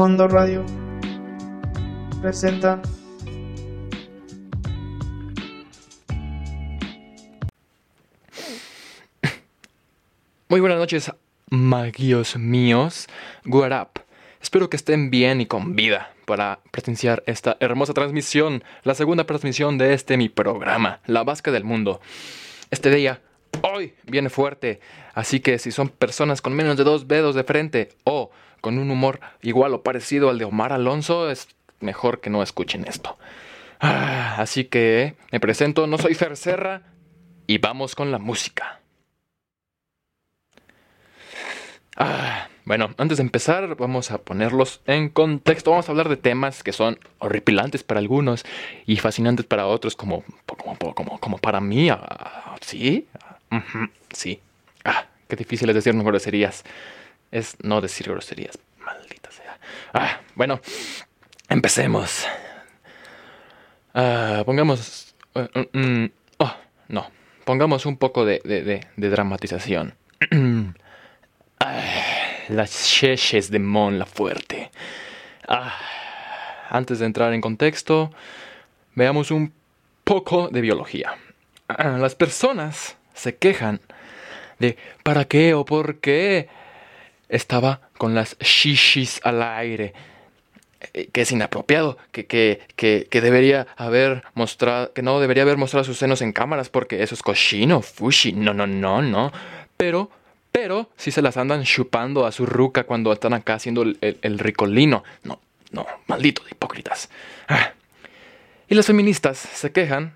Fondo Radio presenta Muy buenas noches, magios míos. What up? Espero que estén bien y con vida para presenciar esta hermosa transmisión, la segunda transmisión de este mi programa, La Vasca del Mundo. Este día, hoy, viene fuerte, así que si son personas con menos de dos dedos de frente o con un humor igual o parecido al de Omar Alonso, es mejor que no escuchen esto. Ah, así que me presento, no soy Fer Serra y vamos con la música. Ah, bueno, antes de empezar, vamos a ponerlos en contexto. Vamos a hablar de temas que son horripilantes para algunos y fascinantes para otros, como, como, como, como para mí. ah, ¿Sí? Sí. Ah, qué difícil es decir no groserías. Es no decir groserías. Maldita sea. Ah, bueno, empecemos. Ah, pongamos. eh, mm, oh, no. Pongamos un poco de, de- dramatización. Ah, las cheches de Mon la Fuerte. Ah, antes de entrar en contexto, veamos un poco de biología. Las personas se quejan de ¿para qué o por qué estaba con las shishis al aire? Eh, Que es inapropiado, que, que, que, que debería haber mostrado, que no debería haber mostrado sus senos en cámaras porque eso es cochino, fushi, no, no, no, no. Pero, pero, si se las andan chupando a su ruca cuando están acá haciendo el, el- ricolino. No, no, malditos hipócritas. Ah. Y las feministas se quejan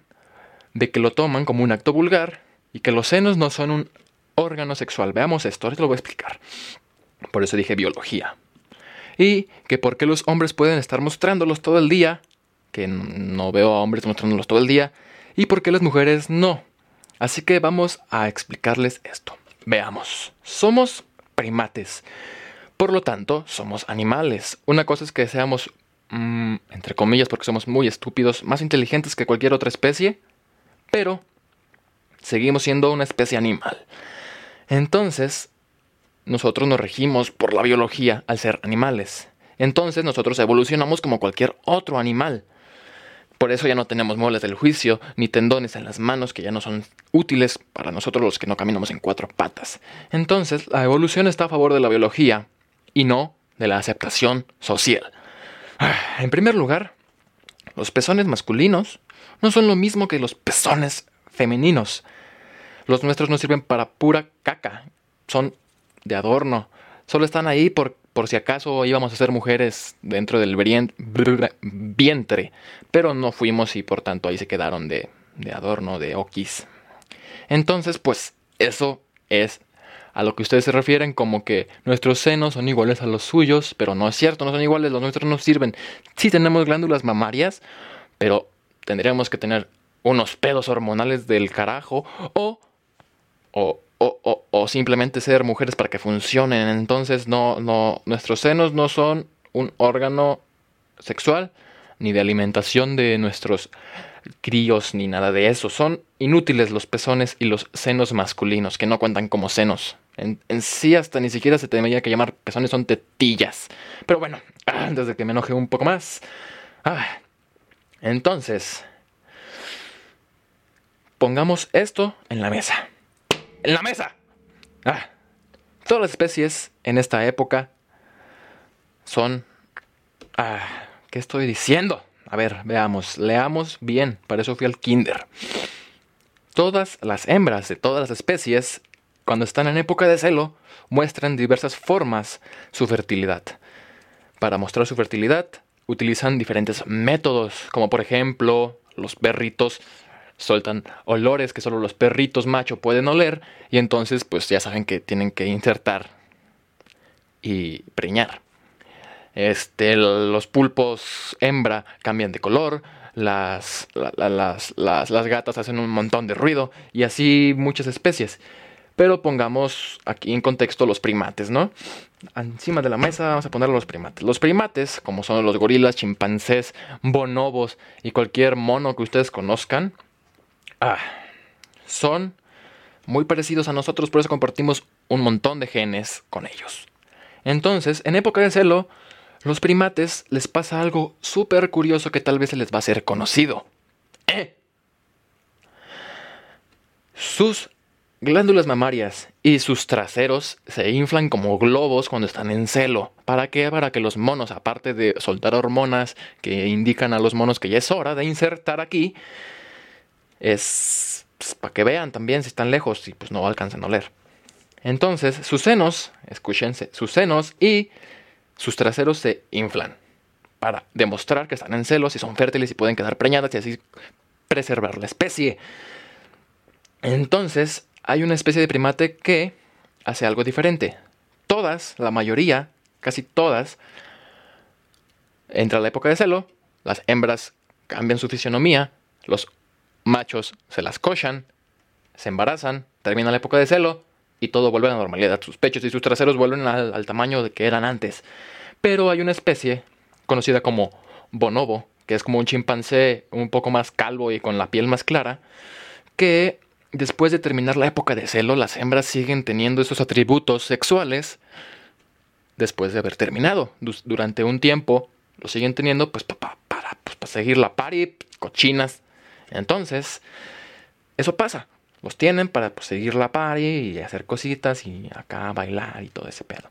de que lo toman como un acto vulgar y que los senos no son un órgano sexual. Veamos esto, ahorita lo voy a explicar. Por eso dije biología. Y que por qué los hombres pueden estar mostrándolos todo el día, que no veo a hombres mostrándolos todo el día, y por qué las mujeres no. Así que vamos a explicarles esto. Veamos, somos primates. Por lo tanto, somos animales. Una cosa es que seamos, mm, entre comillas, porque somos muy estúpidos, más inteligentes que cualquier otra especie, pero seguimos siendo una especie animal. Entonces, nosotros nos regimos por la biología al ser animales. Entonces nosotros evolucionamos como cualquier otro animal. Por eso ya no tenemos muelas del juicio ni tendones en las manos que ya no son útiles para nosotros los que no caminamos en cuatro patas. Entonces la evolución está a favor de la biología y no de la aceptación social. Ah, En primer lugar, los pezones masculinos no son lo mismo que los pezones femeninos. Los nuestros no sirven para pura caca. Son de adorno. Solo están ahí por, por si acaso íbamos a ser mujeres dentro del vientre. Pero no fuimos y por tanto ahí se quedaron de, de adorno, de okis. Entonces, pues eso es a lo que ustedes se refieren como que nuestros senos son iguales a los suyos, pero no es cierto, no son iguales, los nuestros no sirven. Sí tenemos glándulas mamarias, pero tendríamos que tener unos pedos hormonales del carajo o o, o, simplemente ser mujeres para que funcionen. Entonces, no, no, nuestros senos no son un órgano sexual, ni de alimentación de nuestros críos, ni nada de eso. Son inútiles los pezones y los senos masculinos, que no cuentan como senos. En, en sí, hasta ni siquiera se tendría que llamar pezones, son tetillas. Pero bueno, antes de que me enoje un poco más. ah, entonces, pongamos esto en la mesa en la mesa. Ah, todas las especies en esta época son... Ah, ¿Qué estoy diciendo? A ver, veamos, leamos bien, para eso fui al kinder. Todas las hembras de todas las especies, cuando están en época de celo, muestran diversas formas su fertilidad. Para mostrar su fertilidad, utilizan diferentes métodos, como por ejemplo, los perritos sueltan olores que solo los perritos macho pueden oler y entonces pues ya saben que tienen que insertar y preñar. Este, los pulpos hembra cambian de color, las, la- la- las, las, las gatas hacen un montón de ruido y así muchas especies. Pero pongamos aquí en contexto los primates, ¿no? Encima de la mesa vamos a poner los primates. Los primates, como son los gorilas, chimpancés, bonobos y cualquier mono que ustedes conozcan, ah, son muy parecidos a nosotros, por eso compartimos un montón de genes con ellos. Entonces, en época de celo, los primates les pasa algo súper curioso que tal vez se les va a ser conocido. ¡Eh! Sus glándulas mamarias y sus traseros se inflan como globos cuando están en celo. ¿Para qué? Para que los monos, aparte de soltar hormonas que indican a los monos que ya es hora de insertar aquí, es pues, para que vean también si están lejos y pues no alcanzan a oler. Entonces, sus senos, escúchense, sus senos y sus traseros se inflan para demostrar que están en celos y son fértiles y pueden quedar preñadas y así preservar la especie. Entonces, hay una especie de primate que hace algo diferente. Todas, la mayoría, casi todas, entra la época de celo, las hembras cambian su fisionomía, los machos se las cochan, se embarazan, termina la época de celo y todo vuelve a la normalidad. Sus pechos y sus traseros vuelven al, tamaño de que eran antes. Pero hay una especie conocida como bonobo, que es como un chimpancé un poco más calvo y con la piel más clara, que después de terminar la época de celo, las hembras siguen teniendo esos atributos sexuales después de haber terminado. Durante un tiempo lo siguen teniendo pues para, pues, para seguir la pari, cochinas. Entonces, eso pasa. Los tienen para pues, seguir la pari y hacer cositas y acá bailar y todo ese pedo.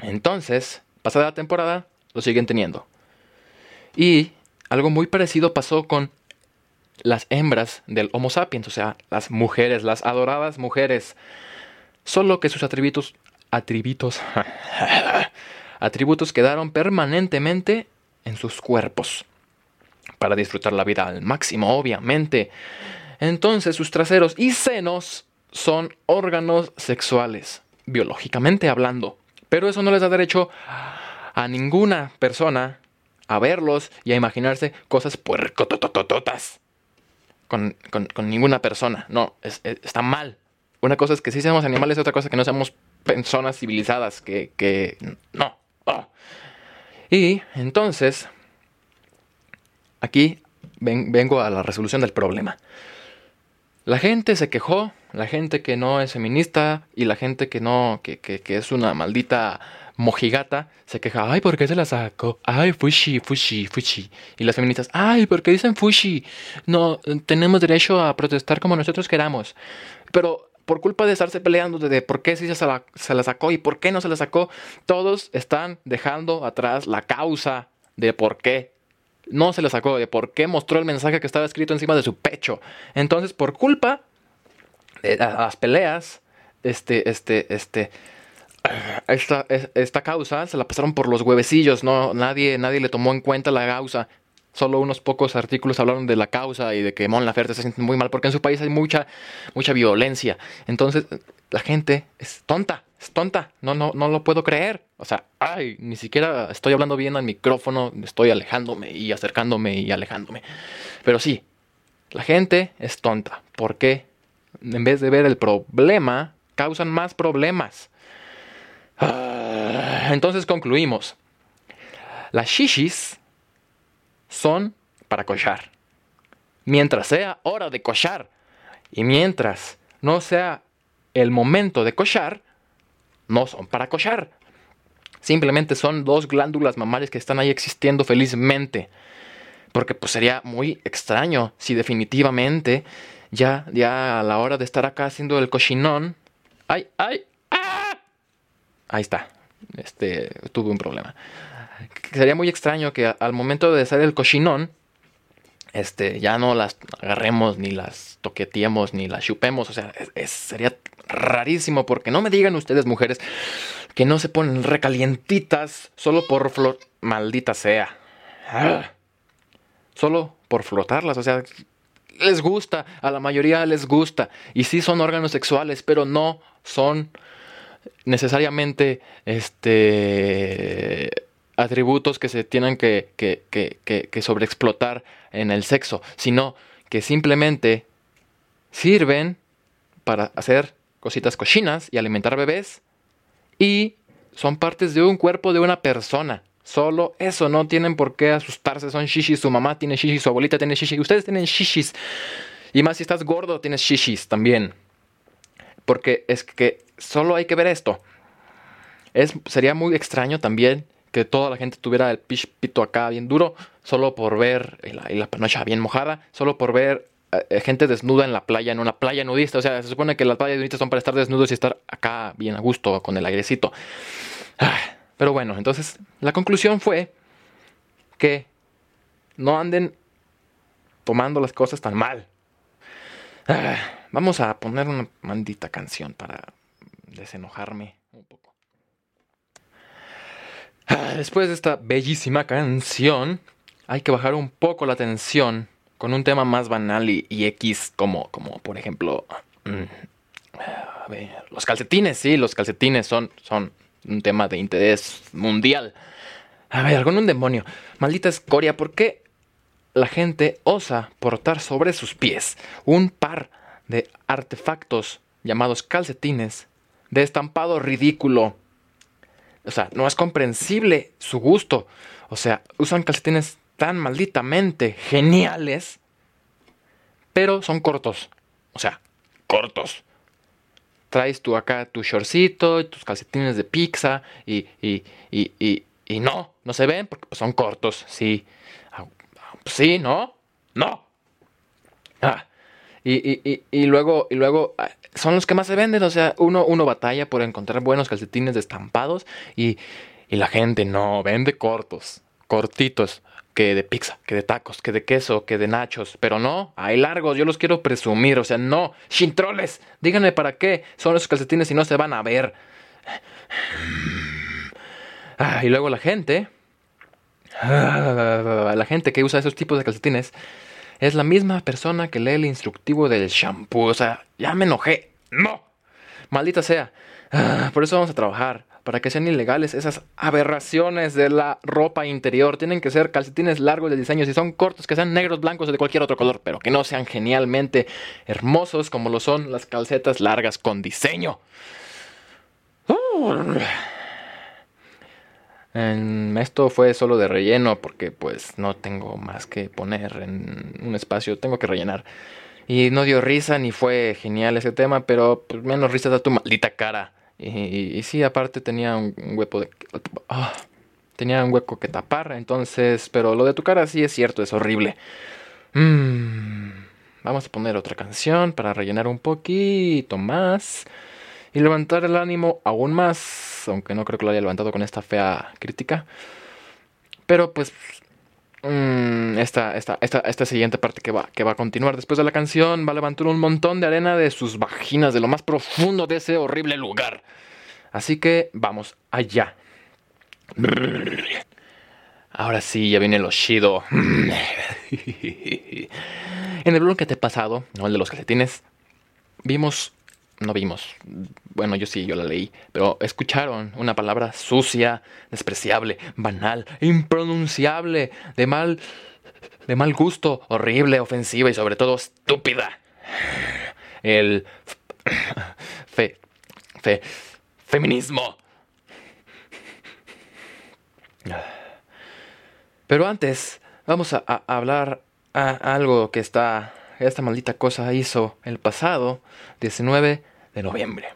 Entonces, pasada la temporada, lo siguen teniendo. Y algo muy parecido pasó con las hembras del Homo sapiens, o sea, las mujeres, las adoradas mujeres. Solo que sus atributos, atributos, atributos quedaron permanentemente en sus cuerpos. Para disfrutar la vida al máximo, obviamente. Entonces sus traseros y senos son órganos sexuales, biológicamente hablando. Pero eso no les da derecho a ninguna persona a verlos y a imaginarse cosas puercototototas con, ninguna persona. No, está mal. Una cosa es que sí seamos animales, otra cosa es que no seamos personas civilizadas, que, no. Oh. Y entonces, aquí vengo a la resolución del problema. La gente se quejó, la gente que no es feminista y la gente que no, que, que es una maldita mojigata se queja, ay, ¿por qué se la sacó? Ay, fushi, fushi, fushi. Y las feministas, ay, ¿por qué dicen fushi? No, tenemos derecho a protestar como nosotros queramos. Pero por culpa de estarse peleando de por qué sí se se la sacó y por qué no se la sacó, todos están dejando atrás la causa de por qué no se la sacó, de por qué mostró el mensaje que estaba escrito encima de su pecho. Entonces, por culpa de las peleas, este, este, este, esta, esta causa se la pasaron por los huevecillos, no, nadie, nadie le tomó en cuenta la causa. Solo unos pocos artículos hablaron de la causa y de que Mon Laferte se siente muy mal porque en su país hay mucha, mucha violencia. Entonces, la gente es tonta, es tonta. No, no, no lo puedo creer. O sea, ay, ni siquiera estoy hablando bien al micrófono, estoy alejándome y acercándome y alejándome. Pero sí, la gente es tonta. porque En vez de ver el problema, causan más problemas. Ah, entonces concluimos. Las shishis son para cochar. Mientras sea hora de cochar y mientras no sea el momento de cochar, no son para cochar. Simplemente son dos glándulas mamarias que están ahí existiendo felizmente. Porque pues sería muy extraño si definitivamente ya, ya a la hora de estar acá haciendo el cochinón. ¡Ay, ay! Ahí está. Este, tuve un problema. Sería muy extraño que al momento de hacer el cochinón, este, ya no las agarremos, ni las toqueteemos, ni las chupemos. O sea, sería rarísimo porque no me digan ustedes, mujeres, que no se ponen recalientitas solo por flor. Maldita sea. Solo por flotarlas. O sea, les gusta, a la mayoría les gusta. Y sí son órganos sexuales, pero no son necesariamente este, atributos que se tienen que, que, que, que sobreexplotar en el sexo, sino que simplemente sirven para hacer cositas cochinas y alimentar bebés y son partes de un cuerpo de una persona. Solo eso, no tienen por qué asustarse, son shishis, su mamá tiene shishis, su abuelita tiene shishis, ustedes tienen shishis. Y más si estás gordo, tienes shishis también. Porque es que solo hay que ver esto. Es, sería muy extraño también que toda la gente tuviera el pito acá bien duro, solo por ver, y la, y panocha bien mojada, solo por ver eh, gente desnuda en la playa, en una playa nudista. O sea, se supone que las playas nudistas son para estar desnudos y estar acá bien a gusto con el airecito. Ah, pero bueno, entonces la conclusión fue que no anden tomando las cosas tan mal. Ah, vamos a poner una maldita canción para desenojarme un poco. Ah, después de esta bellísima canción, hay que bajar un poco la tensión con un tema más banal y, X, como, como por ejemplo, mm, los calcetines, sí, los calcetines son, son un tema de interés mundial. A ver, con un demonio. Maldita escoria, ¿por qué la gente osa portar sobre sus pies un par de artefactos llamados calcetines de estampado ridículo? O sea, no es comprensible su gusto. O sea, usan calcetines tan malditamente geniales, pero son cortos. O sea, cortos. Traes tú acá tu shortcito, tus calcetines de pizza y, y, y, y, no, no se ven porque son cortos, sí. Ah, sí, ¿no? No. Ah, y, luego, y luego ah, son los que más se venden. O sea, uno, uno batalla por encontrar buenos calcetines estampados y, y la gente no vende cortos, cortitos que de pizza, que de tacos, que de queso, que de nachos. Pero no, hay largos, yo los quiero presumir. O sea, no, chintroles, díganme para qué son esos calcetines si no se van a ver. Ah, y luego la gente, ah, la gente que usa esos tipos de calcetines, es la misma persona que lee el instructivo del shampoo. O sea, ya me enojé. No, maldita sea. Ah, por eso vamos a trabajar para que sean ilegales esas aberraciones de la ropa interior. Tienen que ser calcetines largos de diseño, si son cortos, que sean negros, blancos o de cualquier otro color, pero que no sean genialmente hermosos como lo son las calcetas largas con diseño. Esto fue solo de relleno porque pues no tengo más que poner en un espacio, tengo que rellenar. Y no dio risa ni fue genial ese tema, pero pues, menos risa da tu maldita cara. Y, sí, aparte tenía un, hueco de... Ah, tenía un hueco que tapar, entonces... Pero lo de tu cara sí es cierto, es horrible. Mm, vamos a poner otra canción para rellenar un poquito más. Y levantar el ánimo aún más. Aunque no creo que lo haya levantado con esta fea crítica. Pero pues Mm, esta, esta, esta, esta, siguiente parte que va, que va a continuar después de la canción va a levantar un montón de arena de sus vaginas, de lo más profundo de ese horrible lugar. Así que vamos allá. Ahora sí, ya viene el Oshido. En el blog que te he pasado, no el de los calcetines, vimos no vimos, bueno, yo sí, yo la leí, pero escucharon una palabra sucia, despreciable, banal, impronunciable, de mal, de mal gusto, horrible, ofensiva y sobre todo estúpida. El fe, fe, feminismo. Pero antes, vamos a, a hablar a algo que está esta maldita cosa hizo el pasado 19 de noviembre.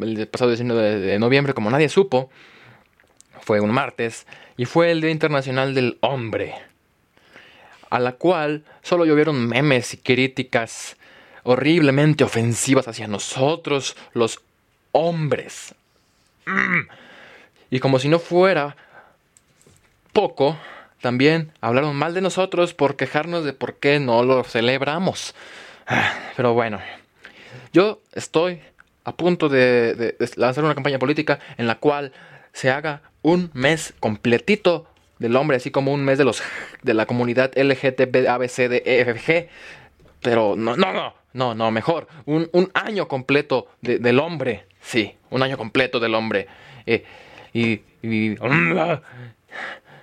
El pasado 19 de noviembre, como nadie supo, fue un martes y fue el Día Internacional del Hombre, a la cual solo llovieron memes y críticas horriblemente ofensivas hacia nosotros, los hombres. Mm. Y como si no fuera poco, también hablaron mal de nosotros por quejarnos de por qué no lo celebramos. Ah, pero bueno, yo estoy a punto de, lanzar una campaña política en la cual se haga un mes completito del hombre, así como un mes de los de la comunidad LGTB, ABCDEFG. Pero no, no, no, no, no, mejor. Un, año completo del hombre. Sí, un año completo del hombre. Eh, y,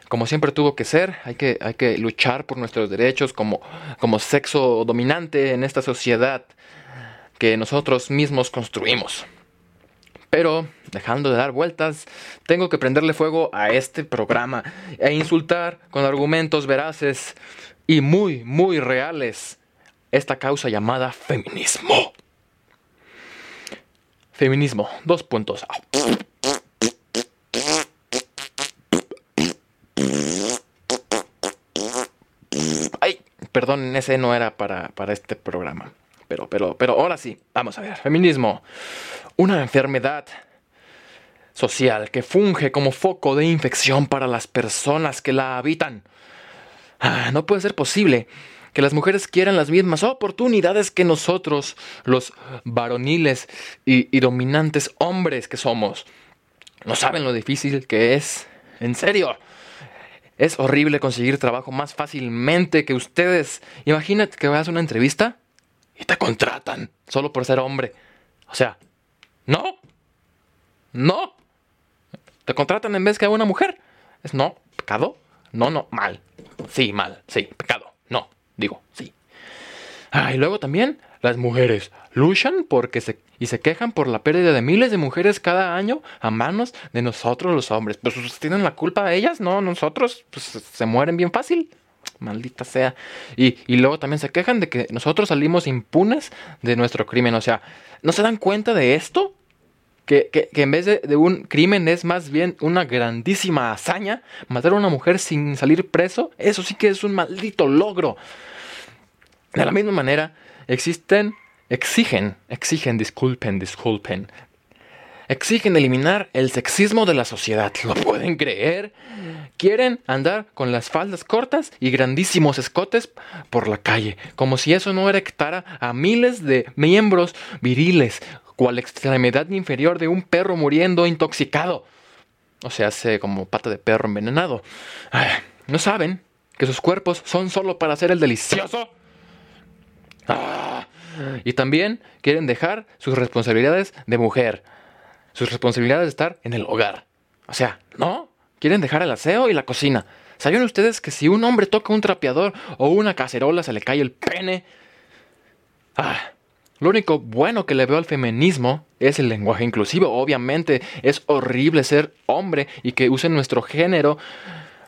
como siempre tuvo que ser, hay que, hay que luchar por nuestros derechos como, como sexo dominante en esta sociedad que nosotros mismos construimos. Pero, dejando de dar vueltas, tengo que prenderle fuego a este programa e insultar con argumentos veraces y muy, muy reales esta causa llamada feminismo. Feminismo, dos puntos. Ay, perdón, ese no era para, para este programa. Pero, pero, pero ahora sí, vamos a ver. Feminismo, una enfermedad social que funge como foco de infección para las personas que la habitan. Ah, no puede ser posible que las mujeres quieran las mismas oportunidades que nosotros, los varoniles y, dominantes hombres que somos. No saben lo difícil que es. En serio. Es horrible conseguir trabajo más fácilmente que ustedes. Imagínate que vas a una entrevista y te contratan solo por ser hombre. O sea, no. No. Te contratan en vez que una mujer. Es no, pecado. No, no, mal. Sí, mal. Sí, pecado. No, digo, sí. Ah, y luego también las mujeres luchan porque se, y se quejan por la pérdida de miles de mujeres cada año a manos de nosotros los hombres. Pues, pues tienen la culpa de ellas, no nosotros. Pues se mueren bien fácil. Maldita sea. Y, y luego también se quejan de que nosotros salimos impunes de nuestro crimen. O sea, ¿no se dan cuenta de esto? Que, que, en vez de, de, un crimen es más bien una grandísima hazaña. Matar a una mujer sin salir preso, eso sí que es un maldito logro. De la misma manera, existen, exigen, exigen, disculpen, disculpen, exigen eliminar el sexismo de la sociedad. ¿Lo pueden creer? Quieren andar con las faldas cortas y grandísimos escotes por la calle, como si eso no erectara a miles de miembros viriles cual extremidad inferior de un perro muriendo intoxicado. O sea, hace como pata de perro envenenado. ¿No saben que sus cuerpos son solo para hacer el delicioso? Ah, y también quieren dejar sus responsabilidades de mujer. Sus responsabilidades de estar en el hogar. O sea, ¿no? Quieren dejar el aseo y la cocina. ¿Saben ustedes que si un hombre toca un trapeador o una cacerola se le cae el pene? Ah, lo único bueno que le veo al feminismo es el lenguaje inclusivo. Obviamente es horrible ser hombre y que usen nuestro género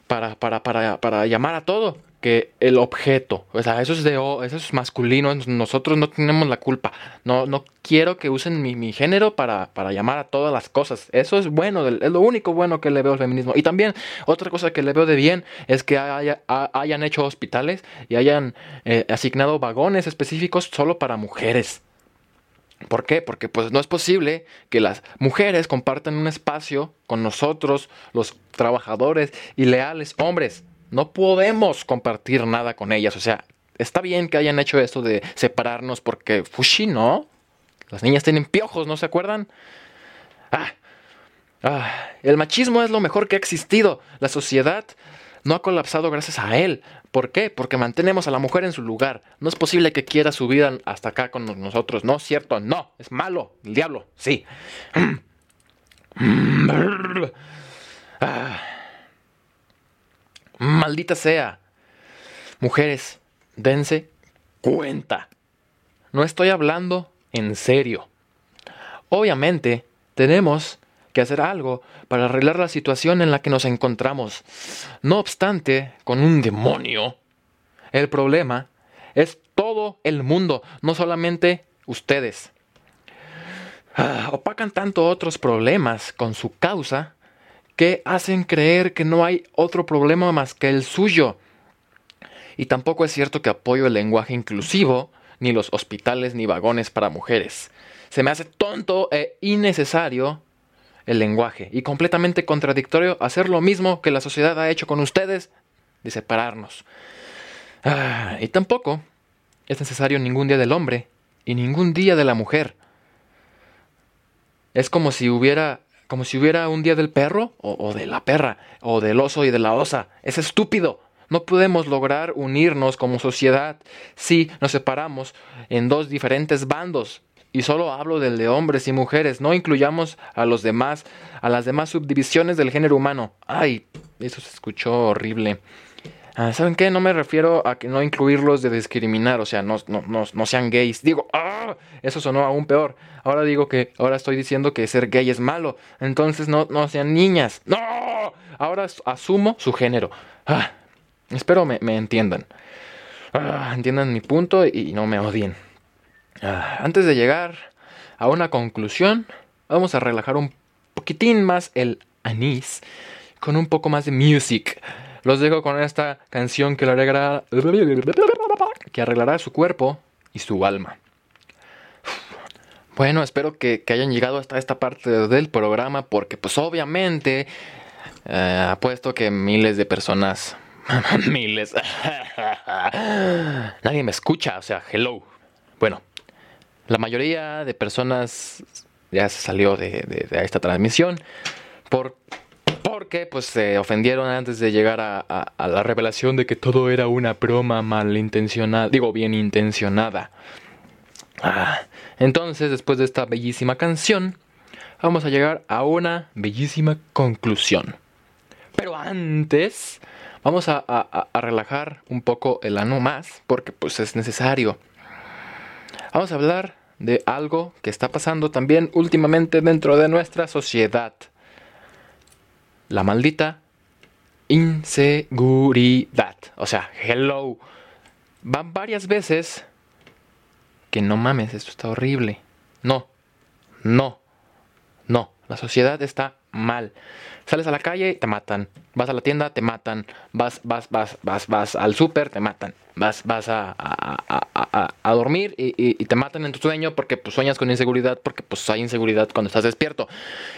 para, para, para, para llamar a todo que el objeto, o sea, eso es de eso es masculino, nosotros no tenemos la culpa. No, no quiero que usen mi, género para, para, llamar a todas las cosas. Eso es bueno, es lo único bueno que le veo al feminismo. Y también otra cosa que le veo de bien es que hayan hecho hospitales y hayan eh, asignado vagones específicos solo para mujeres. ¿Por qué? Porque pues no es posible que las mujeres compartan un espacio con nosotros, los trabajadores y leales hombres. No podemos compartir nada con ellas. O sea, está bien que hayan hecho esto de separarnos porque Fushi, ¿no? Las niñas tienen piojos, ¿no se acuerdan? Ah, ah, el machismo es lo mejor que ha existido. La sociedad no ha colapsado gracias a él. ¿Por qué? Porque mantenemos a la mujer en su lugar. No es posible que quiera subir hasta acá con nosotros. No, cierto, no. Es malo. El diablo, sí. Ah. Maldita sea. Mujeres, dense cuenta. No estoy hablando en serio. Obviamente, tenemos que hacer algo para arreglar la situación en la que nos encontramos. No obstante, con un demonio, el problema es todo el mundo, no solamente ustedes. Ah, opacan tanto otros problemas con su causa que hacen creer que no hay otro problema más que el suyo. Y tampoco es cierto que apoyo el lenguaje inclusivo, ni los hospitales ni vagones para mujeres. Se me hace tonto e innecesario el lenguaje y completamente contradictorio hacer lo mismo que la sociedad ha hecho con ustedes, de separarnos. Ah, y tampoco es necesario ningún día del hombre y ningún día de la mujer. Es como si hubiera como si hubiera un día del perro o, de la perra, o del oso y de la osa. Es estúpido. No podemos lograr unirnos como sociedad si nos separamos en dos diferentes bandos. Y solo hablo del de hombres y mujeres, no incluyamos a los demás, a las demás subdivisiones del género humano. Ay, eso se escuchó horrible. Ah, ¿Saben qué? No me refiero a que no incluirlos de discriminar, o sea, no, no, no, sean gays. Digo, ¡ah! Eso sonó aún peor. Ahora digo que, ahora estoy diciendo que ser gay es malo. Entonces no, no sean niñas. ¡No! Ahora asumo su género. Ah, espero me, entiendan. Ah, entiendan mi punto y no me odien. antes de llegar a una conclusión, vamos a relajar un poquitín más el anís con un poco más de music. Los dejo con esta canción que, arreglará, que arreglará su cuerpo y su alma. Bueno, espero que, hayan llegado hasta esta parte del programa porque pues obviamente eh, apuesto que miles de personas, miles, nadie me escucha, o sea, hello. Bueno, la mayoría de personas ya se salió de, esta transmisión por, porque pues se ofendieron antes de llegar a, la revelación de que todo era una broma malintencionada, digo bien intencionada. Ah, entonces, después de esta bellísima canción, vamos a llegar a una bellísima conclusión. Pero antes, vamos a, a relajar un poco el ano más, porque pues es necesario. Vamos a hablar de algo que está pasando también últimamente dentro de nuestra sociedad. La maldita inseguridad. O sea, hello. Van varias veces que no mames, esto está horrible. No, no, no. La sociedad está mal. Sales a la calle, te matan. Vas a la tienda, te matan. Vas, vas, vas, vas, vas al súper, te matan. Vas, vas a, a, dormir y, te matan en tu sueño porque pues, sueñas con inseguridad, porque pues hay inseguridad cuando estás despierto.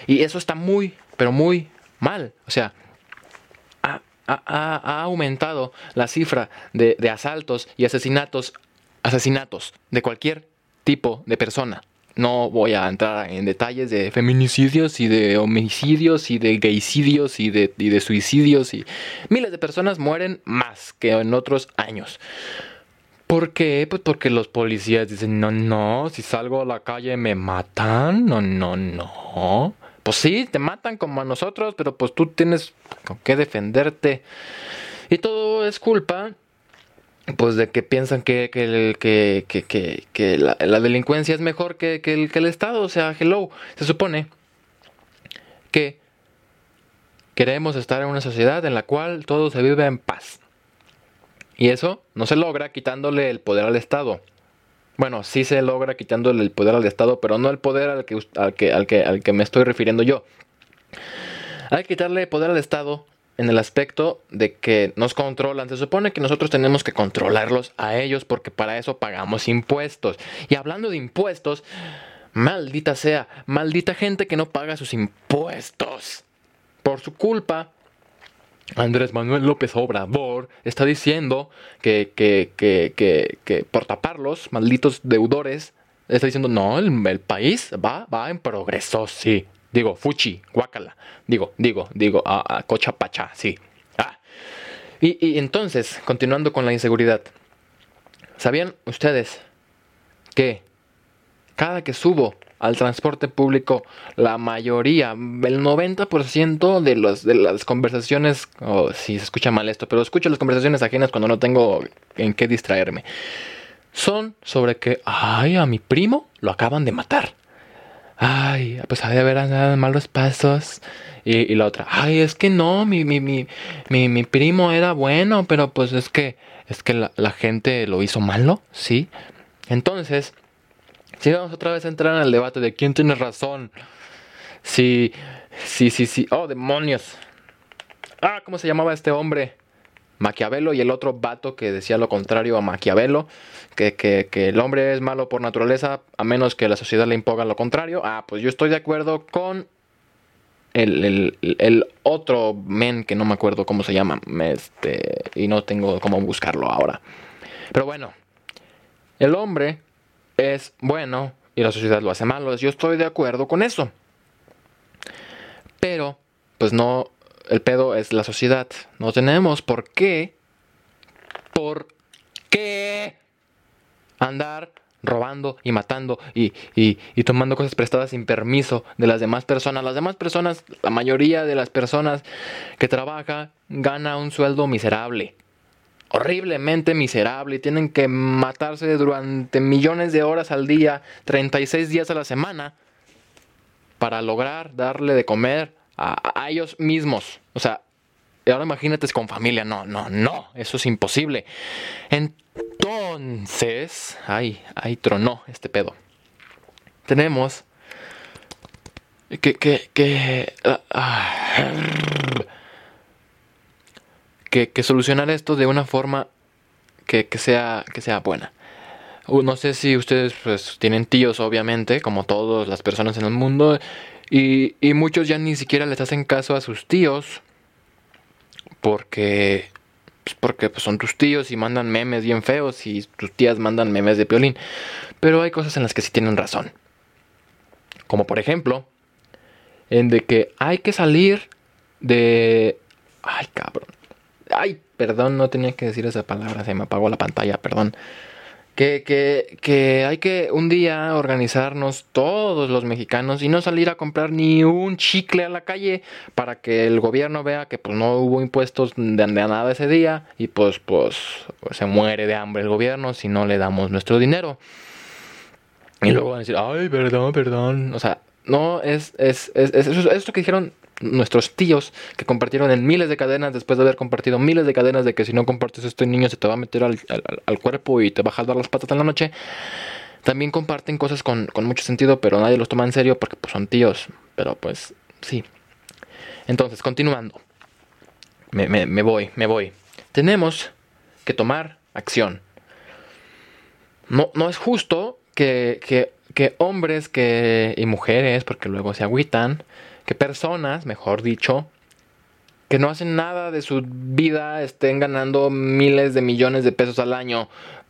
Y eso está muy, pero muy mal. O sea, ha, aumentado la cifra de, de asaltos y asesinatos, asesinatos de cualquier tipo de persona. No voy a entrar en detalles de feminicidios y de homicidios y de gaycidios y de, y de suicidios y miles de personas mueren más que en otros años. ¿Por qué? Pues porque los policías dicen, no, no, si salgo a la calle me matan, no, no, no. Pues sí, te matan como a nosotros, pero pues tú tienes con qué defenderte. Y todo es culpa pues de que piensan que, que, que, que la, la, delincuencia es mejor que, el, que el Estado. O sea, hello, se supone que queremos estar en una sociedad en la cual todo se vive en paz. Y eso no se logra quitándole el poder al Estado. Bueno, sí se logra quitándole el poder al Estado, pero no el poder al que, al que, al que, al que me estoy refiriendo yo. Hay que quitarle poder al Estado en el aspecto de que nos controlan. Se supone que nosotros tenemos que controlarlos a ellos porque para eso pagamos impuestos. Y hablando de impuestos, maldita sea, maldita gente que no paga sus impuestos. Por su culpa, Andrés Manuel López Obrador está diciendo que, que, que, que, por taparlos, malditos deudores, está diciendo, no, el, el país va, va en progreso, sí. Digo, fuchi, guacala. Digo, digo, digo, a, a cocha pacha, sí. Ah. Y, y entonces, continuando con la inseguridad. ¿Sabían ustedes que cada que subo al transporte público, la mayoría, el 90% de, los, de las conversaciones, o si se escucha mal esto, pero escucho las conversaciones ajenas cuando no tengo en qué distraerme, son sobre que, ay, a mi primo lo acaban de matar ay, pues ha de haber malos pasos. Y, la otra, ay, es que no, mi, mi, mi, mi, primo era bueno, pero pues es que, es que la, gente lo hizo malo, ¿sí? Entonces, si vamos otra vez a entrar en el debate de quién tiene razón. Sí, sí, sí, sí. Oh, demonios. Ah, ¿cómo se llamaba este hombre? Maquiavelo y el otro vato que decía lo contrario a Maquiavelo, que, que, el hombre es malo por naturaleza a menos que la sociedad le imponga lo contrario. Ah, pues yo estoy de acuerdo con el, el, otro men que no me acuerdo cómo se llama este, y no tengo cómo buscarlo ahora. Pero bueno, el hombre es bueno y la sociedad lo hace malo. Yo estoy de acuerdo con eso. Pero, pues no el pedo es la sociedad. No tenemos por qué, por qué andar robando y matando y, tomando cosas prestadas sin permiso de las demás personas. Las demás personas, la mayoría de las personas que trabajan, gana un sueldo miserable. Horriblemente miserable y tienen que matarse durante millones de horas al día, 36 días a la semana, para lograr darle de comer a, ellos mismos. O sea, ahora imagínate con familia. No, no, no. Eso es imposible. Entonces, ay, ahí tronó este pedo. Tenemos que, que, que, ah, que, que solucionar esto de una forma que, que, sea, que sea buena. No sé si ustedes pues, tienen tíos, obviamente, como todas las personas en el mundo, y, y muchos ya ni siquiera les hacen caso a sus tíos porque pues, porque pues, son tus tíos y mandan memes bien feos y tus tías mandan memes de piolín. Pero hay cosas en las que sí tienen razón. Como por ejemplo, en de que hay que salir de... Ay, cabrón. Ay, perdón, no tenía que decir esa palabra, se me apagó la pantalla, perdón. Que, que, que, hay que un día organizarnos todos los mexicanos y no salir a comprar ni un chicle a la calle para que el gobierno vea que pues no hubo impuestos de, nada ese día y pues, pues, pues se muere de hambre el gobierno si no le damos nuestro dinero. Y luego van a decir, ay, perdón, perdón. O sea, no, es, es, es, es, eso que dijeron nuestros tíos que compartieron en miles de cadenas después de haber compartido miles de cadenas de que si no compartes esto niño se te va a meter al, al, cuerpo y te va a jalar las patas en la noche. También comparten cosas con, con, mucho sentido, pero nadie los toma en serio porque pues, son tíos. Pero pues sí. Entonces, continuando. Me, me, me voy, me voy. Tenemos que tomar acción. No, no es justo que, que, que hombres que, y mujeres, porque luego se agüitan, que personas, mejor dicho, que no hacen nada de su vida estén ganando miles de millones de pesos al año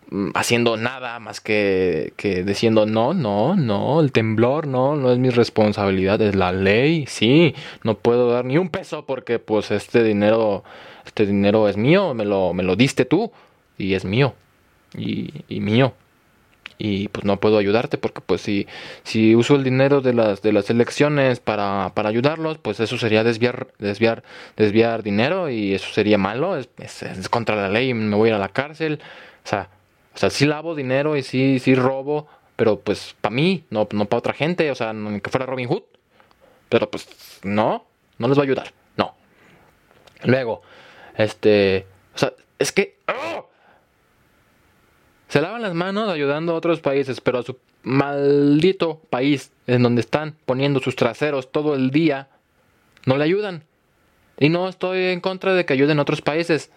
mm, haciendo nada más que, que diciendo no, no, no, el temblor no, no es mi responsabilidad, es la ley, sí, no puedo dar ni un peso porque pues este dinero, este dinero es mío, me lo, me lo diste tú y es mío y, y mío y pues no puedo ayudarte porque pues si, si uso el dinero de las, de las elecciones para, para ayudarlos, pues eso sería desviar, desviar, desviar dinero y eso sería malo, es, es, contra la ley, me voy a ir a la cárcel, o sea, o sea, sí lavo dinero y sí, sí robo, pero pues para mí, no, no para otra gente, o sea, ni que fuera Robin Hood, pero pues no, no les va a ayudar, no. Luego, este, o sea, es que... ¡oh! Se lavan las manos ayudando a otros países, pero a su maldito país, en donde están poniendo sus traseros todo el día, no le ayudan. Y no estoy en contra de que ayuden a otros países,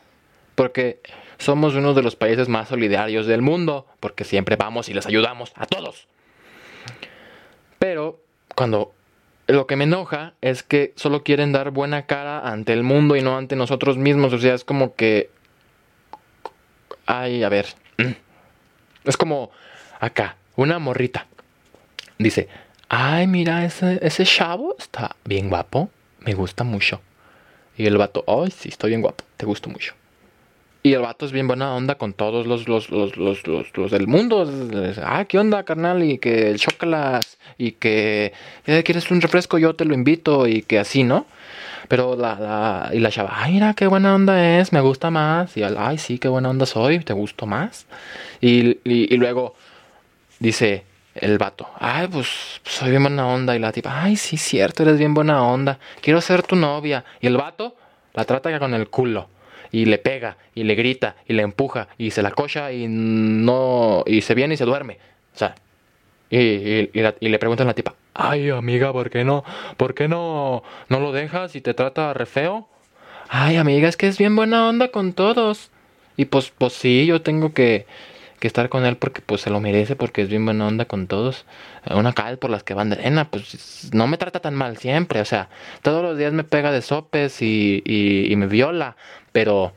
porque somos uno de los países más solidarios del mundo, porque siempre vamos y les ayudamos a todos. Pero cuando lo que me enoja es que solo quieren dar buena cara ante el mundo y no ante nosotros mismos, o sea, es como que... Ay, a ver. Es como acá, una morrita. Dice, ay, mira, ese, ese chavo está bien guapo, me gusta mucho. Y el vato, ay, sí, estoy bien guapo, te gusto mucho. Y el vato es bien buena onda con todos los, los, los, los, los, del mundo. Ah, ¿qué onda, carnal? Y que el chocolate y que eh, quieres un refresco, yo te lo invito y que así, ¿no? Pero la, la, y la chava, ay, mira, qué buena onda es, me gusta más. Y el, ay, sí, qué buena onda soy, te gusto más. Y, y, luego dice el vato, ay, pues soy bien buena onda. Y la tipa, ay, sí, cierto, eres bien buena onda. Quiero ser tu novia. Y el vato la trata con el culo. Y le pega, y le grita, y le empuja, y se la cocha, y no. y se viene y se duerme. O sea, y, y, y le preguntan a la tipa, ay, amiga, ¿por qué no? ¿Por qué no, no lo dejas y te trata re feo? Ay, amiga, es que es bien buena onda con todos. Y pues, pues sí, yo tengo que, que estar con él porque pues se lo merece, porque es bien buena onda con todos. Una cal por las que van de arena, pues no me trata tan mal siempre, o sea, todos los días me pega de sopes y, y, me viola, pero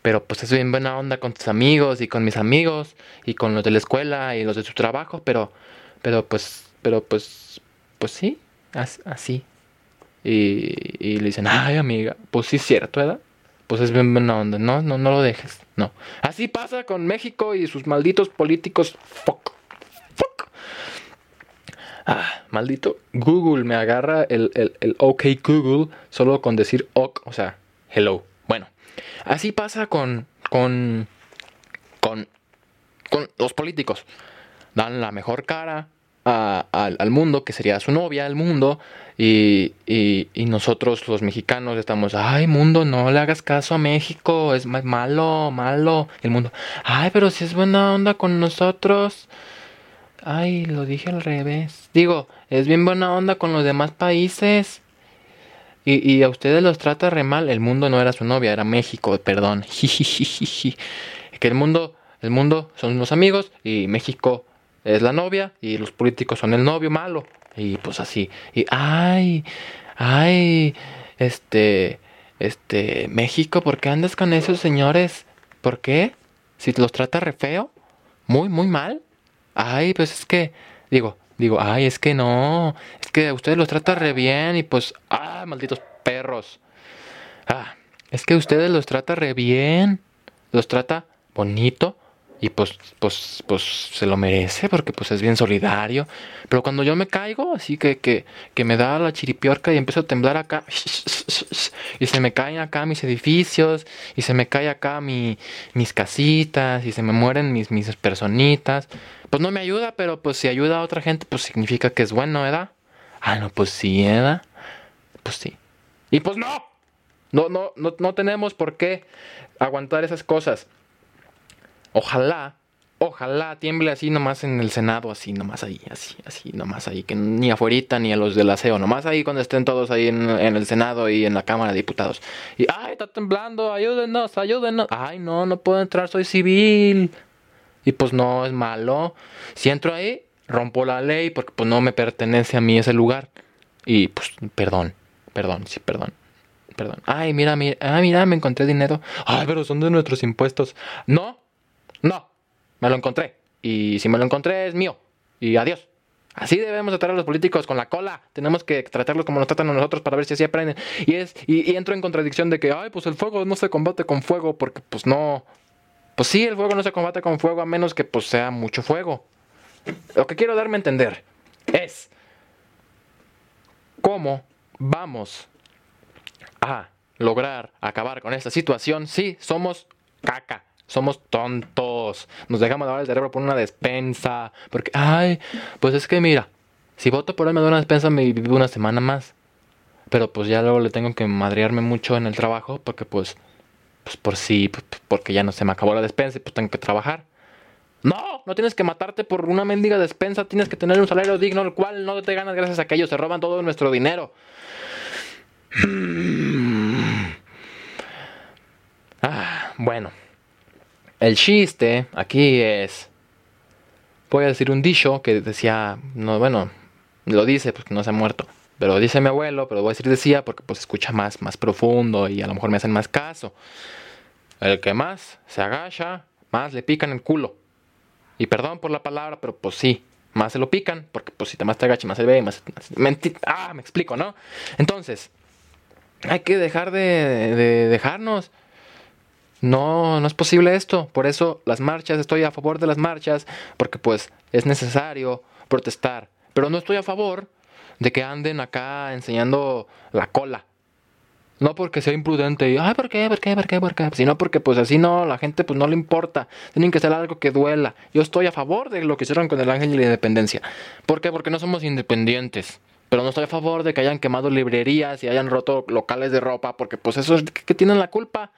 pero pues es bien buena onda con tus amigos y con mis amigos y con los de la escuela y los de su trabajo, pero pero pues pero pues pues sí, así. Y, y le dicen, "Ay, amiga, pues sí es cierto, ¿verdad?" pues es bien buena onda. No, no, no lo dejes. No. Así pasa con México y sus malditos políticos. Fuck. Fuck. Ah, maldito. Google me agarra el, el, el OK Google solo con decir OK, o sea, hello. Bueno, así pasa con, con, con, con los políticos. Dan la mejor cara, al mundo, que sería su novia, el mundo, y, y, nosotros los mexicanos estamos, ay mundo, no le hagas caso a México, es malo, malo. el mundo, ay, pero si es buena onda con nosotros. Ay, lo dije al revés. Digo, es bien buena onda con los demás países. Y, y a ustedes los trata re mal. El mundo no era su novia, era México, perdón. que el mundo, el mundo son los amigos y México es la novia y los políticos son el novio malo. Y pues así. Y ay, ay, este, este, México, ¿por qué andas con esos señores? ¿Por qué? Si los trata re feo, muy, muy mal. Ay, pues es que, digo, digo, ay, es que no, es que a ustedes los trata re bien y pues, ah, malditos perros. Ah, es que ustedes los trata re bien, los trata bonito y pues, pues, pues se lo merece porque pues es bien solidario. Pero cuando yo me caigo, así que, que, que me da la chiripiorca y empiezo a temblar acá, y se me caen acá mis edificios, y se me cae acá mi, mis casitas, y se me mueren mis, mis personitas, pues no me ayuda, pero pues si ayuda a otra gente, pues significa que es bueno, ¿verdad? Ah, no, pues sí, ¿verdad? Pues sí. Y pues no. No, no, no, no tenemos por qué aguantar esas cosas. Ojalá, ojalá tiemble así nomás en el Senado, así nomás ahí, así, así nomás ahí, que ni afuerita ni a los del aseo, nomás ahí cuando estén todos ahí en, el Senado y en la Cámara de Diputados. Y, ay, está temblando, ayúdenos, ayúdenos. Ay, no, no puedo entrar, soy civil. Y pues no, es malo. Si entro ahí, rompo la ley porque pues no me pertenece a mí ese lugar. Y pues, perdón, perdón, sí, perdón. Perdón. Ay, mira, mira, ay, mira, me encontré dinero. Ay, pero son de nuestros impuestos. No, no, me lo encontré. Y si me lo encontré es mío. Y adiós. Así debemos tratar a los políticos con la cola. Tenemos que tratarlos como nos tratan a nosotros para ver si así aprenden. Y es y, entro en contradicción de que, ay, pues el fuego no se combate con fuego porque pues no. Pues sí, el fuego no se combate con fuego a menos que pues sea mucho fuego. Lo que quiero darme a entender es cómo vamos a lograr acabar con esta situación si somos caca somos tontos. Nos dejamos lavar el cerebro por una despensa. Porque, ay, pues es que mira, si voto por él me da una despensa, me vivo una semana más. Pero pues ya luego le tengo que madrearme mucho en el trabajo porque pues, pues por sí, porque ya no se me acabó la despensa y pues tengo que trabajar. No, no tienes que matarte por una mendiga despensa, tienes que tener un salario digno, el cual no te ganas gracias a que ellos se roban todo nuestro dinero. Ah, bueno. El chiste aquí es. Voy a decir un dicho que decía. No, bueno, lo dice porque no se ha muerto. Pero dice mi abuelo, pero voy a decir decía porque pues escucha más, más profundo y a lo mejor me hacen más caso. El que más se agacha, más le pican el culo. Y perdón por la palabra, pero pues sí, más se lo pican, porque pues si te más te agachas, más se ve, más... ah, me explico, ¿no? Entonces, hay que dejar de, de dejarnos no, no es posible esto. Por eso las marchas, estoy a favor de las marchas, porque pues es necesario protestar. Pero no estoy a favor de que anden acá enseñando la cola. No porque sea imprudente y, ay, ¿por qué? ¿Por qué? ¿Por qué? ¿Por qué? Sino porque pues así no, la gente pues no le importa. Tienen que ser algo que duela. Yo estoy a favor de lo que hicieron con el ángel y la independencia. ¿Por qué? Porque no somos independientes. Pero no estoy a favor de que hayan quemado librerías y hayan roto locales de ropa, porque pues eso es que tienen la culpa.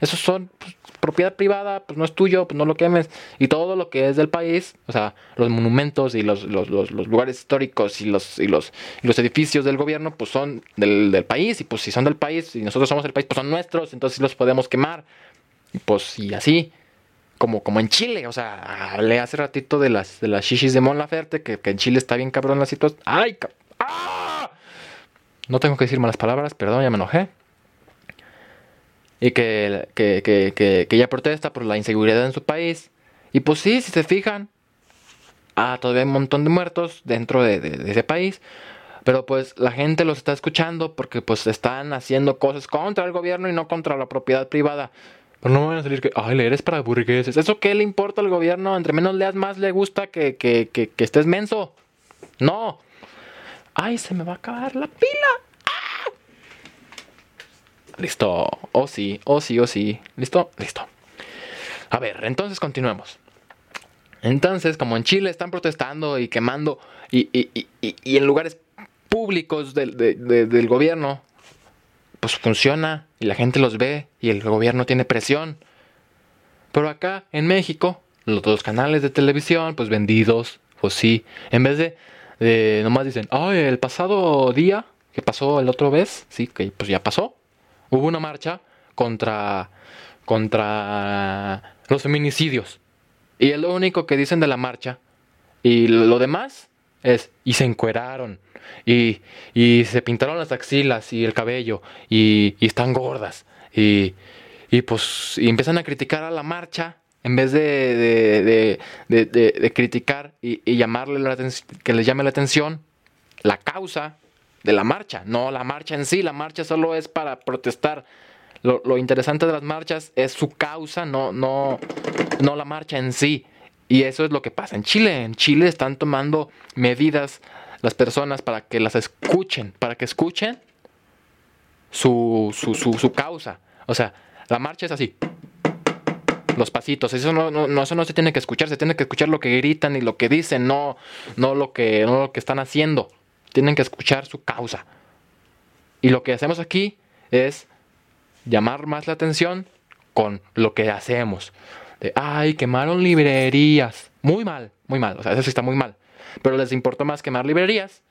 Esos son pues, propiedad privada, pues no es tuyo, pues no lo quemes. Y todo lo que es del país, o sea, los monumentos y los, los, los, lugares históricos y los, y los, los edificios del gobierno, pues son del, del, país. Y pues si son del país y nosotros somos el país, pues son nuestros, entonces los podemos quemar. Y pues y así. Como, como en Chile, o sea, hablé hace ratito de las, de las shishis de Mon Laferte, que, que en Chile está bien cabrón la situación. ¡Ay! ¡Ah! No tengo que decir malas palabras, perdón, ya me enojé y que, que, que, que, ella protesta por la inseguridad en su país. Y pues sí, si se fijan, ah, todavía hay un montón de muertos dentro de, de, ese país. Pero pues la gente los está escuchando porque pues están haciendo cosas contra el gobierno y no contra la propiedad privada. Pero no van a salir que, ay, leer es para burgueses. ¿Eso qué le importa al gobierno? Entre menos leas, más le gusta que, que, que, que estés menso. No. Ay, se me va a acabar la pila. Listo. Oh sí, oh sí, oh sí. ¿Listo? Listo. A ver, entonces continuemos. Entonces, como en Chile están protestando y quemando y, en lugares públicos del, del, gobierno, pues funciona y la gente los ve y el gobierno tiene presión. Pero acá en México, los dos canales de televisión, pues vendidos, pues sí, en vez de, de nomás dicen, ay, el pasado día que pasó el otro vez, sí, que pues ya pasó. Hubo una marcha contra, contra los feminicidios. Y es lo único que dicen de la marcha. Y lo demás es, y se encueraron, y, y se pintaron las axilas y el cabello, y, están gordas, y, y pues y empiezan a criticar a la marcha en vez de, de, de, de criticar y, y, llamarle la que les llame la atención la causa de la marcha, no la marcha en sí, la marcha solo es para protestar. Lo, lo interesante de las marchas es su causa, no, no, no la marcha en sí. Y eso es lo que pasa en Chile. En Chile están tomando medidas las personas para que las escuchen, para que escuchen su, su, su, su causa. O sea, la marcha es así. Los pasitos, eso no, no, eso no se tiene que escuchar, se tiene que escuchar lo que gritan y lo que dicen, no, no, lo, que, no lo que están haciendo. Tienen que escuchar su causa. Y lo que hacemos aquí es llamar más la atención con lo que hacemos. De, ay, quemaron librerías. Muy mal, muy mal. O sea, eso sí está muy mal. Pero les importó más quemar librerías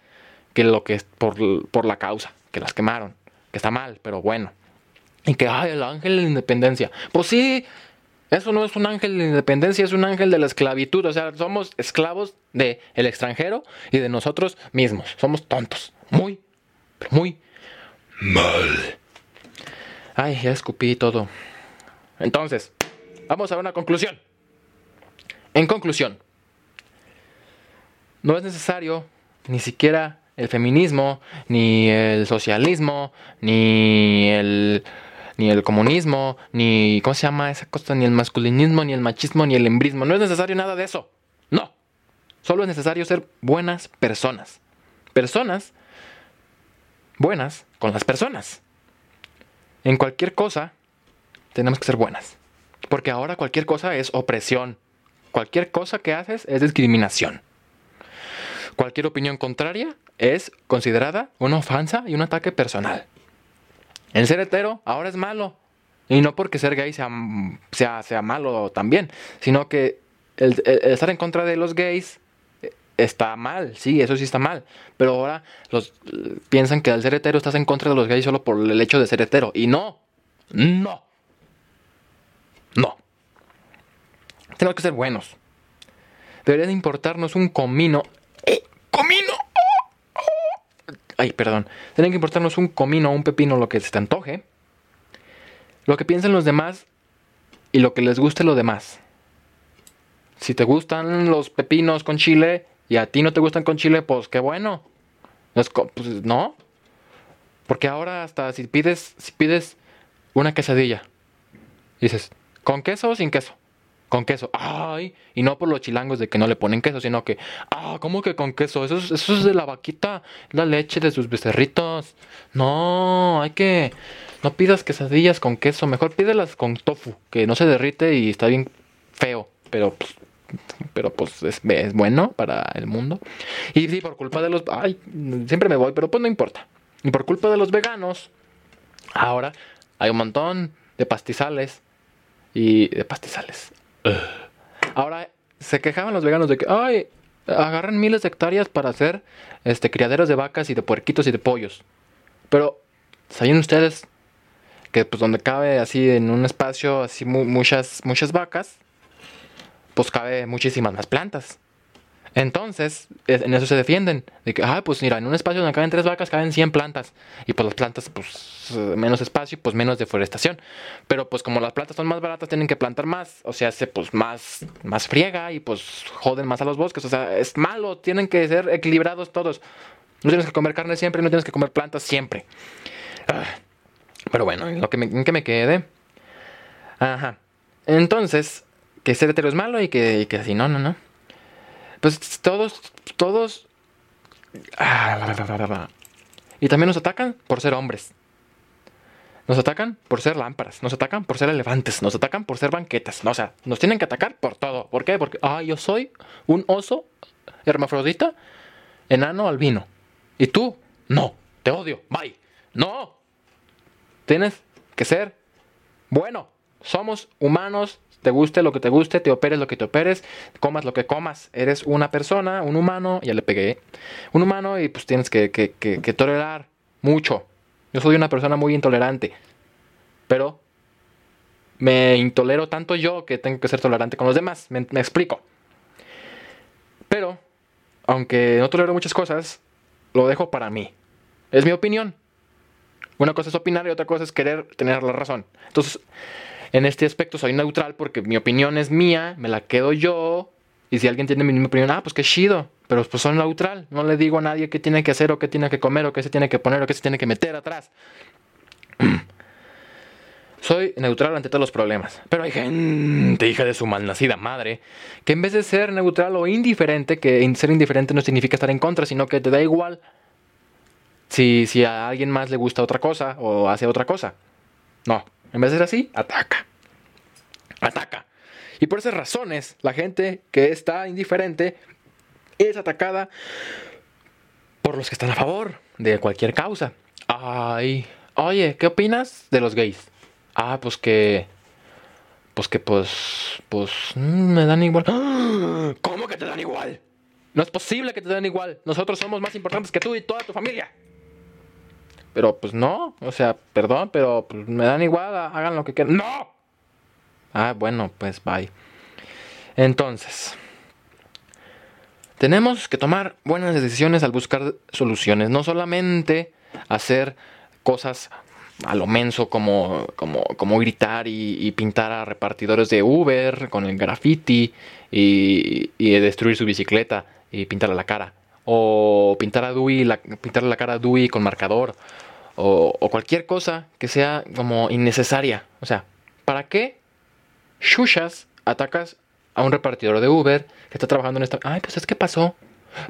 que lo que es por, por la causa, que las quemaron. Que está mal, pero bueno. Y que, ay, el ángel de la independencia. Pues sí, eso no es un ángel de la independencia, es un ángel de la esclavitud. O sea, somos esclavos del el extranjero y de nosotros mismos. Somos tontos. Muy, muy mal. Ay, ya escupí todo. Entonces, vamos a una conclusión. En conclusión, no es necesario ni siquiera el feminismo, ni el socialismo, ni el ni el comunismo, ni ¿cómo se llama esa cosa? Ni el masculinismo, ni el machismo, ni el embrismo. No es necesario nada de eso. No. Solo es necesario ser buenas personas. Personas buenas con las personas. En cualquier cosa tenemos que ser buenas. Porque ahora cualquier cosa es opresión. Cualquier cosa que haces es discriminación. Cualquier opinión contraria es considerada una ofensa y un ataque personal. El ser hetero ahora es malo. Y no porque ser gay sea, sea, sea malo también, sino que el, estar en contra de los gays está mal, sí, eso sí está mal. Pero ahora los piensan que al ser hetero estás en contra de los gays solo por el hecho de ser hetero. Y no, no, no. Tenemos que ser buenos. Debería de importarnos un comino. ¡Eh! ¡Comino! Ay, perdón, tienen que importarnos un comino, un pepino, lo que se te antoje, lo que piensen los demás y lo que les guste lo demás. Si te gustan los pepinos con chile y a ti no te gustan con chile, pues qué bueno. Pues, no. Porque ahora hasta si pides, si pides una quesadilla, dices, ¿con queso o sin queso? Con queso. Ay, y no por los chilangos de que no le ponen queso, sino que, ah, ¿cómo que con queso? Eso es, eso es de la vaquita, la leche de sus becerritos. No, hay que. No pidas quesadillas con queso, mejor pídelas con tofu, que no se derrite y está bien feo, pero pues, pero pues es, es, bueno para el mundo. Y sí, por culpa de los... Ay, siempre me voy, pero pues no importa. Y por culpa de los veganos, ahora hay un montón de pastizales y de pastizales. Ahora se quejaban los veganos de que, ay, agarran miles de hectáreas para hacer este, criaderos de vacas y de puerquitos y de pollos. Pero, ¿saben ustedes que pues donde cabe así en un espacio así mu muchas, muchas vacas, pues cabe muchísimas más plantas? Entonces, en eso se defienden. De que, ah, pues mira, en un espacio donde caben tres vacas caben 100 plantas. Y pues las plantas, pues menos espacio, pues menos deforestación. Pero pues como las plantas son más baratas, tienen que plantar más. O sea, hace pues más, más friega y pues joden más a los bosques. O sea, es malo, tienen que ser equilibrados todos. No tienes que comer carne siempre, no tienes que comer plantas siempre. Ah, pero bueno, en lo que me, en que me quede. Ajá. Entonces, que ser hetero es malo y que, y que así, no, no, no. Pues todos, todos... Y también nos atacan por ser hombres. Nos atacan por ser lámparas, nos atacan por ser elefantes, nos atacan por ser banquetas. O sea, nos tienen que atacar por todo. ¿Por qué? Porque, ah, yo soy un oso hermafrodita, enano albino. Y tú, no, te odio, bye. No, tienes que ser bueno. Somos humanos te guste lo que te guste, te operes lo que te operes, comas lo que comas. Eres una persona, un humano, ya le pegué, un humano y pues tienes que, que, que, tolerar mucho. Yo soy una persona muy intolerante. Pero me intolero tanto yo que tengo que ser tolerante con los demás. Me, me explico. Pero, aunque no tolero muchas cosas, lo dejo para mí. Es mi opinión. Una cosa es opinar y otra cosa es querer tener la razón. Entonces, en este aspecto soy neutral porque mi opinión es mía, me la quedo yo. Y si alguien tiene mi misma opinión, ah, pues qué chido. Pero pues soy neutral. No le digo a nadie qué tiene que hacer o qué tiene que comer o qué se tiene que poner o qué se tiene que meter atrás. Soy neutral ante todos los problemas. Pero hay gente, hija de su malnacida madre, que en vez de ser neutral o indiferente, que ser indiferente no significa estar en contra, sino que te da igual si, si a alguien más le gusta otra cosa o hace otra cosa. No, en vez de ser así, ataca. Ataca. Y por esas razones, la gente que está indiferente es atacada por los que están a favor de cualquier causa. Ay, oye, ¿qué opinas de los gays? Ah, pues que. Pues que, pues. Pues. Mm, me dan igual. ¿Cómo que te dan igual? No es posible que te den igual. Nosotros somos más importantes que tú y toda tu familia. Pero pues no, o sea, perdón, pero pues, me dan igual, hagan lo que quieran. ¡No! Ah, bueno, pues bye. Entonces, tenemos que tomar buenas decisiones al buscar soluciones, no solamente hacer cosas a lo menso como, como, como gritar y, pintar a repartidores de Uber con el graffiti y, y destruir su bicicleta y pintarle la cara. O pintar a Dewey, la, pintarle la cara a Dewey con marcador. O, o, cualquier cosa que sea como innecesaria. O sea, ¿para qué shushas atacas a un repartidor de Uber que está trabajando en esta... Ay, pues es que pasó.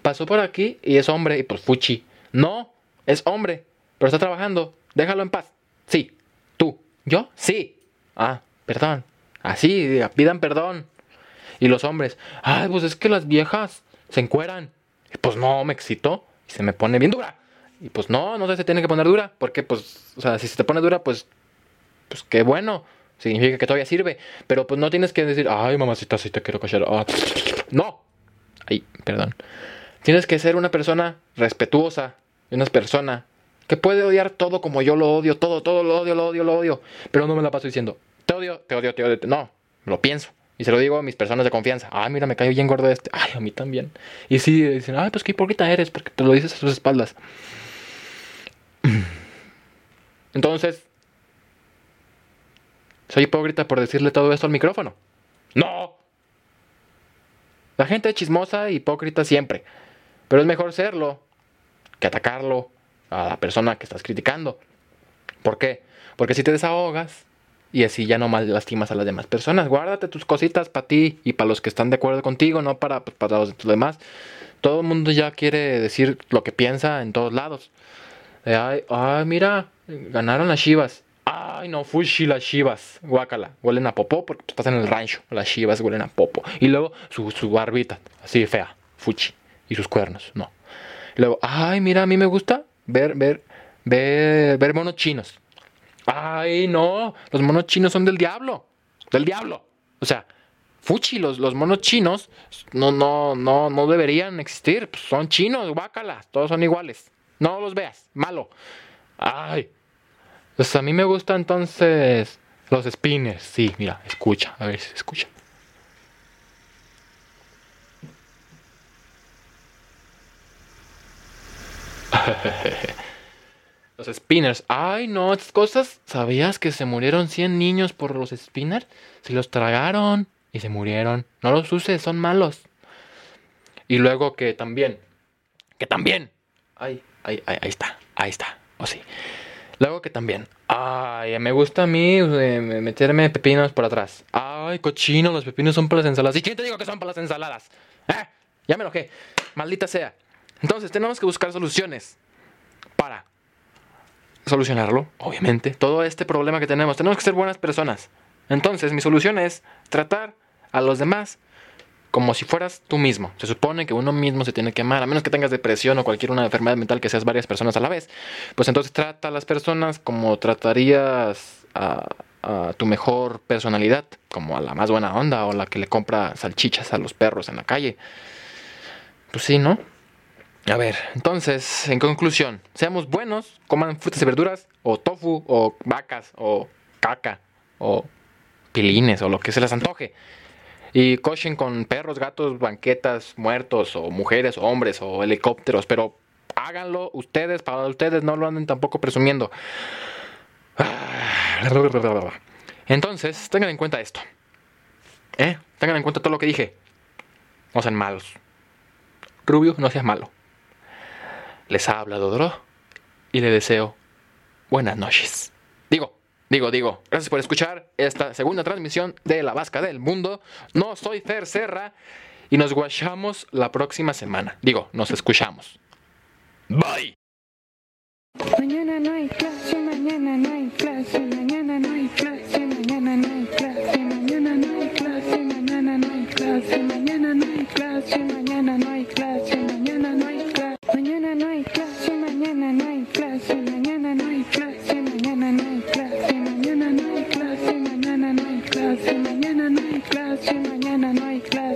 Pasó por aquí y es hombre y pues fuchi. No, es hombre, pero está trabajando. Déjalo en paz. Sí. ¿Tú? ¿Yo? Sí. Ah, perdón. Así, pidan perdón. Y los hombres, ay, pues es que las viejas se encueran. Y pues no, me excitó. Y se me pone bien dura. Y pues no, no se tiene que poner dura. Porque pues, o sea, si se te pone dura, pues, pues qué bueno. Significa que todavía sirve. Pero pues no tienes que decir, ay, mamacita, si te quiero callar. Ah, no. Ay, perdón. Tienes que ser una persona respetuosa. Una persona que puede odiar todo como yo lo odio, todo, todo lo odio, lo odio, lo odio, pero no me la paso diciendo, te odio, te odio, te odio, no, lo pienso. Y se lo digo a mis personas de confianza. Ay, mira, me cayó bien gordo este. Ay, a mí también. Y sí, dicen, ay, pues qué hipócrita eres, porque te lo dices a sus espaldas. Entonces, ¿soy hipócrita por decirle todo esto al micrófono? No. La gente es chismosa e hipócrita siempre. Pero es mejor serlo que atacarlo a la persona que estás criticando. ¿Por qué? Porque si te desahogas y así ya no mal lastimas a las demás personas, guárdate tus cositas para ti y para los que están de acuerdo contigo, no para, pues, para los demás. Todo el mundo ya quiere decir lo que piensa en todos lados. ay, ay, mira, ganaron las chivas. Ay, no, fushi las chivas. Guácala, huelen a popó porque estás en el rancho. Las chivas huelen a popo. Y luego su, su barbita, así fea, fuchi. Y sus cuernos, no. luego, ay, mira, a mí me gusta ver, ver, ver, ver monos chinos. Ay, no, los monos chinos son del diablo, del diablo. O sea, fuchi, los, los monos chinos no, no, no, no deberían existir. Pues son chinos, guácalas, todos son iguales. No los veas, malo. Ay, pues a mí me gustan entonces los spinners. Sí, mira, escucha, a ver si escucha. los spinners. Ay, no, estas cosas. ¿Sabías que se murieron 100 niños por los spinners? Se los tragaron y se murieron. No los uses, son malos. Y luego que también. Que también. Ay, ay, ay, ahí está. Ahí está. O oh, sí. Luego que también. Ay, me gusta a mí eh, meterme pepinos por atrás. Ay, cochino, los pepinos son para las ensaladas. ¿Y quién te digo que son para las ensaladas? ¿Eh? Ya me enojé. Maldita sea. Entonces tenemos que buscar soluciones para solucionarlo, obviamente. Todo este problema que tenemos, tenemos que ser buenas personas. Entonces mi solución es tratar a los demás como si fueras tú mismo. Se supone que uno mismo se tiene que amar, a menos que tengas depresión o cualquier una enfermedad mental que seas varias personas a la vez. Pues entonces trata a las personas como tratarías a, a tu mejor personalidad, como a la más buena onda o la que le compra salchichas a los perros en la calle. Pues sí, ¿no? A ver, entonces, en conclusión, seamos buenos, coman frutas y verduras, o tofu, o vacas, o caca, o pilines, o lo que se les antoje. Y cochen con perros, gatos, banquetas, muertos, o mujeres, o hombres, o helicópteros, pero háganlo ustedes, para ustedes, no lo anden tampoco presumiendo. Entonces, tengan en cuenta esto. ¿Eh? Tengan en cuenta todo lo que dije. No sean malos. Rubio, no seas malo. Les ha hablado Dro y le deseo buenas noches. Digo, digo, digo, gracias por escuchar esta segunda transmisión de La Vasca del Mundo. No soy Fer Serra y nos guachamos la próxima semana. Digo, nos escuchamos. Bye. Mañana no hay clase, mañana no hay clase, mañana no hay clase, mañana no hay clase, mañana no hay clase, mañana no hay clase, mañana no hay clase, mañana no hay clase.